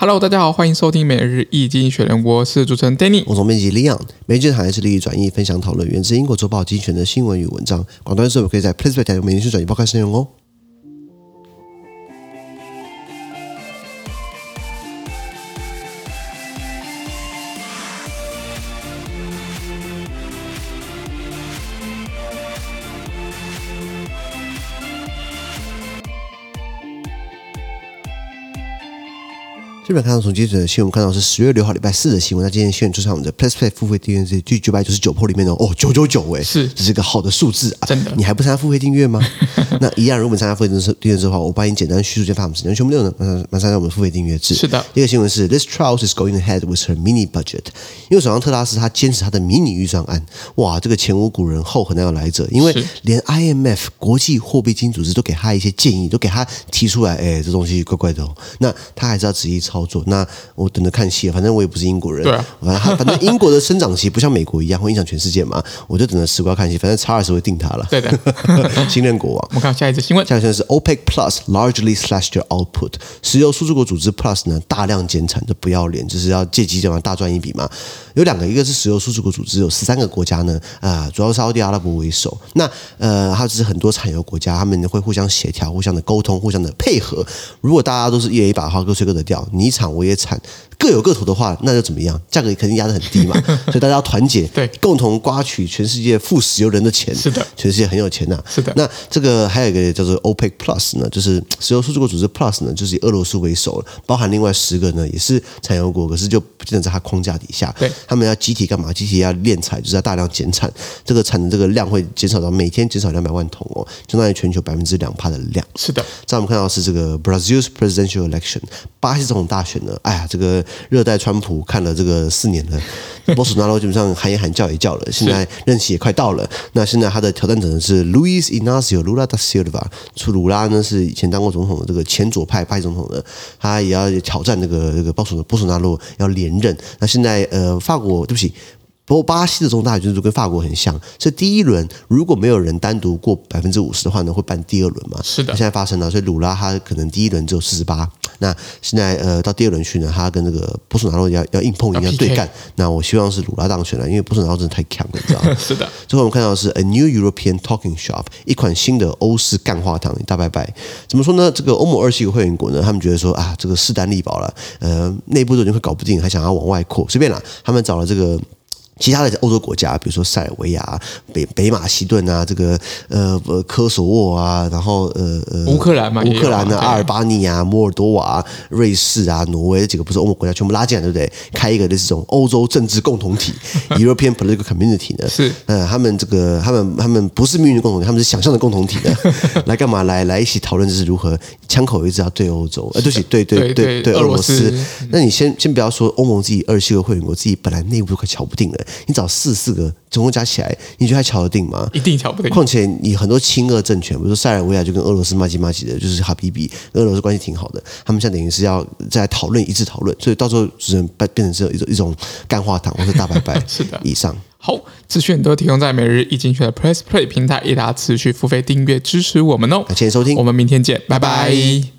Hello，大家好，欢迎收听每日易经济学人，我是主持人 Danny，我从编辑 Leon，每日产业是利益转译，分享讨论源自英国周报精选的新闻与文章，广东时候可以在 PressPlay 台每日转移报开始内容哦。这边看到从今天的新闻看到是十月六号礼拜四的新闻。那今天新闻就在我们的 PressPlay 付费订阅制第九百九十九破里面的，哦九九九哎，是这是一个好的数字啊！真的，你还不参加付费订阅吗？那一样，如果你参加付费订阅制的话，我帮你简单叙述一下发什么事情。全部内容马马上让我们付费订阅制。是的，第一个新闻是 This Truss is going ahead with her mini budget，因为首相特拉斯他坚持他的迷你预算案。哇，这个前无古人后何难有来者，因为连 IMF 国际货币基金组织都给他一些建议，都给他提出来，哎，这东西怪怪的哦。那他还是要执意操作。那我等着看戏，反正我也不是英国人。对啊，反正 反正英国的生长期不像美国一样会影响全世界嘛，我就等着吃瓜看戏。反正查尔斯会定他了。对的，新任国王。我们看下一则新闻。下一则是 OPEC Plus largely slashed their output，石油输出国组织 Plus 呢大量减产，就不要脸，就是要借机这样大赚一笔嘛。有两个，一个是石油输出国组织，有十三个国家呢，啊、呃，主要是沙特阿拉伯为首。那呃，还有就是很多产油国家，他们会互相协调、互相的沟通、互相的配合。如果大家都是一人一把的话，各吹各的调，你你惨我也惨各有各图的话，那就怎么样？价格肯定压得很低嘛，所以大家要团结，对，共同刮取全世界富石油人的钱。是的，全世界很有钱呐、啊。是的。那这个还有一个叫做 OPEC Plus 呢，就是石油输出国组织 Plus 呢，就是以俄罗斯为首，包含另外十个呢，也是产油国，可是就不见得在它框架底下。对，他们要集体干嘛？集体要炼采，就是要大量减产，这个产的这个量会减少到每天减少两百万桶哦，相当于全球百分之两帕的量。是的。在我们看到是这个 Brazil's presidential election，巴西总统大选呢，哎呀，这个热带川普。看了这个四年了，波索纳罗基本上喊也喊叫也叫了，现在任期也快到了。那现在他的挑战者呢是 Luis Inacio Lula da Silva，出鲁拉呢是以前当过总统的这个前左派巴西总统的，他也要挑战那个这个波索波索纳罗要连任。那现在呃，法国对不起。不过巴西的总统大选就是跟法国很像，所以第一轮如果没有人单独过百分之五十的话呢，会办第二轮嘛？是的。现在发生了，所以鲁拉他可能第一轮只有四十八，那现在呃到第二轮去呢，他跟这个波索纳罗要要硬碰硬要对干，那我希望是鲁拉当选了，因为波索纳罗真的太强了，你知道吗？是的。最后我们看到的是 A New European Talking Shop，一款新的欧式干话堂，大拜拜。怎么说呢？这个欧盟二十一个会员国呢，他们觉得说啊，这个势单力薄了，呃，内部都已经快搞不定，还想要往外扩，随便啦，他们找了这个。其他的欧洲国家，比如说塞尔维亚、北北马其顿啊，这个呃呃科索沃啊，然后呃呃乌克兰嘛，乌克兰的阿尔巴尼亚、摩尔多瓦、瑞士啊、挪威这几个不是欧盟国家，全部拉进来，对不对？开一个类似这种欧洲政治共同体 （European Political Community） 呢？是呃，他们这个他们他们不是命运共同体，他们是想象的共同体呢。来干嘛？来来一起讨论就是如何枪口一直要对欧洲，呃，对不起，对对对对俄罗斯。那你先先不要说欧盟自己二十七个会员国自己本来内部都快瞧不定了。你找四四个总共加起来，你觉得还乔得定吗？一定乔不定。况且你很多亲俄政权，比如说塞尔维亚就跟俄罗斯麻吉麻吉的，就是哈比比，俄罗斯关系挺好的。他们现在等于是要再讨论，一致讨论，所以到时候只能变变成这一种一种干话堂或者大拜拜。是的，以上好资讯都提供在每日一经济学的 Press Play 平台，也大家持续付费订阅支持我们哦。感谢收听，我们明天见，拜拜。拜拜。